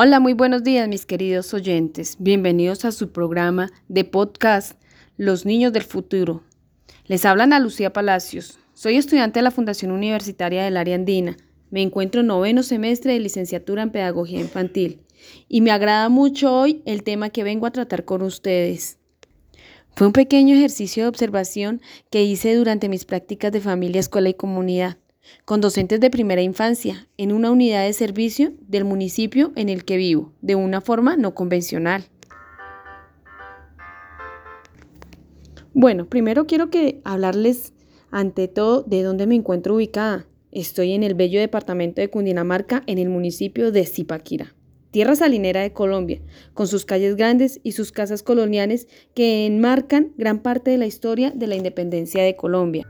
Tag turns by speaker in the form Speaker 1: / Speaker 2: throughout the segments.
Speaker 1: Hola, muy buenos días mis queridos oyentes. Bienvenidos a su programa de podcast Los Niños del Futuro. Les hablan a Lucía Palacios. Soy estudiante de la Fundación Universitaria del Área Andina. Me encuentro en noveno semestre de licenciatura en Pedagogía Infantil y me agrada mucho hoy el tema que vengo a tratar con ustedes. Fue un pequeño ejercicio de observación que hice durante mis prácticas de familia, escuela y comunidad con docentes de primera infancia en una unidad de servicio del municipio en el que vivo, de una forma no convencional. Bueno, primero quiero que hablarles ante todo de dónde me encuentro ubicada. Estoy en el bello departamento de Cundinamarca, en el municipio de Zipaquira, tierra salinera de Colombia, con sus calles grandes y sus casas coloniales que enmarcan gran parte de la historia de la independencia de Colombia.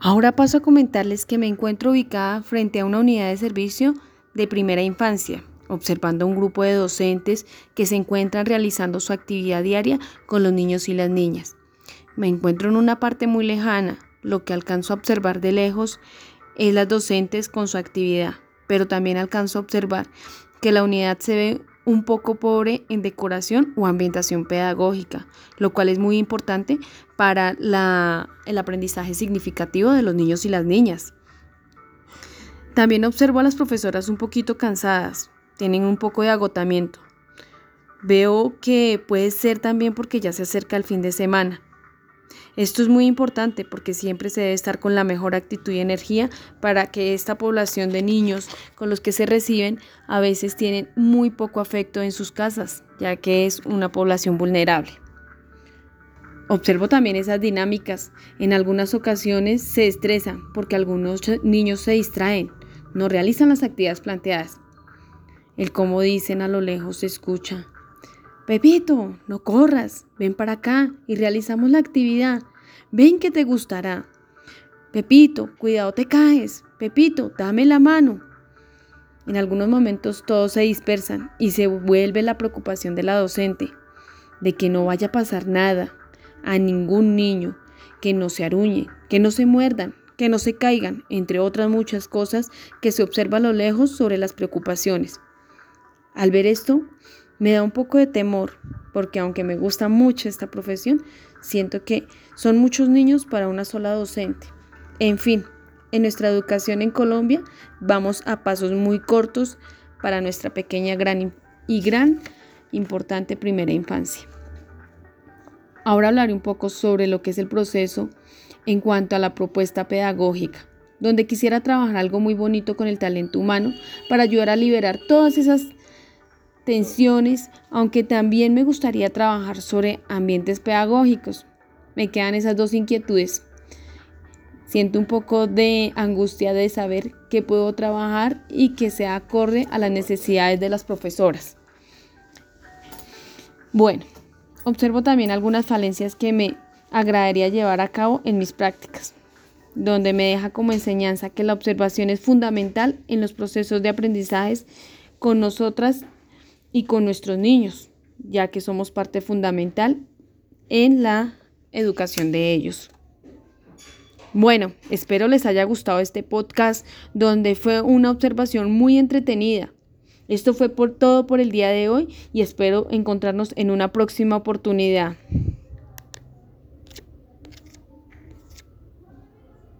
Speaker 1: Ahora paso a comentarles que me encuentro ubicada frente a una unidad de servicio de primera infancia, observando un grupo de docentes que se encuentran realizando su actividad diaria con los niños y las niñas. Me encuentro en una parte muy lejana, lo que alcanzo a observar de lejos es las docentes con su actividad, pero también alcanzo a observar que la unidad se ve un poco pobre en decoración o ambientación pedagógica, lo cual es muy importante para el aprendizaje significativo de los niños y las niñas. También observo a las profesoras un poquito cansadas, tienen un poco de agotamiento. Veo que puede ser también porque ya se acerca el fin de semana. Esto es muy importante porque siempre se debe estar con la mejor actitud y energía para que esta población de niños con los que se reciben a veces tienen muy poco afecto en sus casas, ya que es una población vulnerable. Observo también esas dinámicas. En algunas ocasiones se estresan porque algunos niños se distraen, no realizan las actividades planteadas. El como dicen a lo lejos se escucha. Pepito, no corras, ven para acá y realizamos la actividad. Ven que te gustará. Pepito, cuidado te caes. Pepito, dame la mano. En algunos momentos todos se dispersan y se vuelve la preocupación de la docente de que no vaya a pasar nada a ningún niño, que no se aruñe, que no se muerdan, que no se caigan, entre otras muchas cosas que se observa a lo lejos sobre las preocupaciones. Al ver esto, me da un poco de temor, porque aunque me gusta mucho esta profesión, siento que son muchos niños para una sola docente. En fin, en nuestra educación en Colombia vamos a pasos muy cortos para nuestra pequeña gran y gran importante primera infancia. Ahora hablaré un poco sobre lo que es el proceso en cuanto a la propuesta pedagógica, donde quisiera trabajar algo muy bonito con el talento humano para ayudar a liberar todas esas tensiones, aunque también me gustaría trabajar sobre ambientes pedagógicos. Me quedan esas dos inquietudes. Siento un poco de angustia de saber que puedo trabajar y que sea acorde a las necesidades de las profesoras. Bueno, observo también algunas falencias que me agradaría llevar a cabo en mis prácticas, donde me deja como enseñanza que la observación es fundamental en los procesos de aprendizajes con nosotras y con nuestros niños, ya que somos parte fundamental en la educación de ellos. Bueno, espero les haya gustado este podcast donde fue una observación muy entretenida. Esto fue por todo por el día de hoy y espero encontrarnos en una próxima oportunidad.